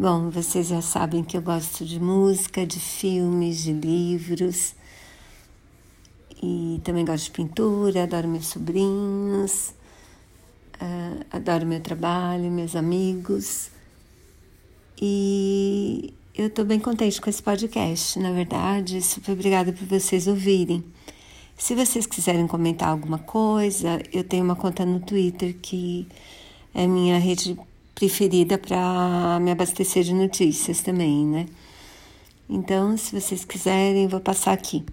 Bom, vocês já sabem que eu gosto de música, de filmes, de livros. E também gosto de pintura, adoro meus sobrinhos, uh, adoro meu trabalho, meus amigos. E eu estou bem contente com esse podcast, na verdade. Super obrigada por vocês ouvirem. Se vocês quiserem comentar alguma coisa, eu tenho uma conta no Twitter que é minha rede preferida para me abastecer de notícias também, né? Então, se vocês quiserem, vou passar aqui.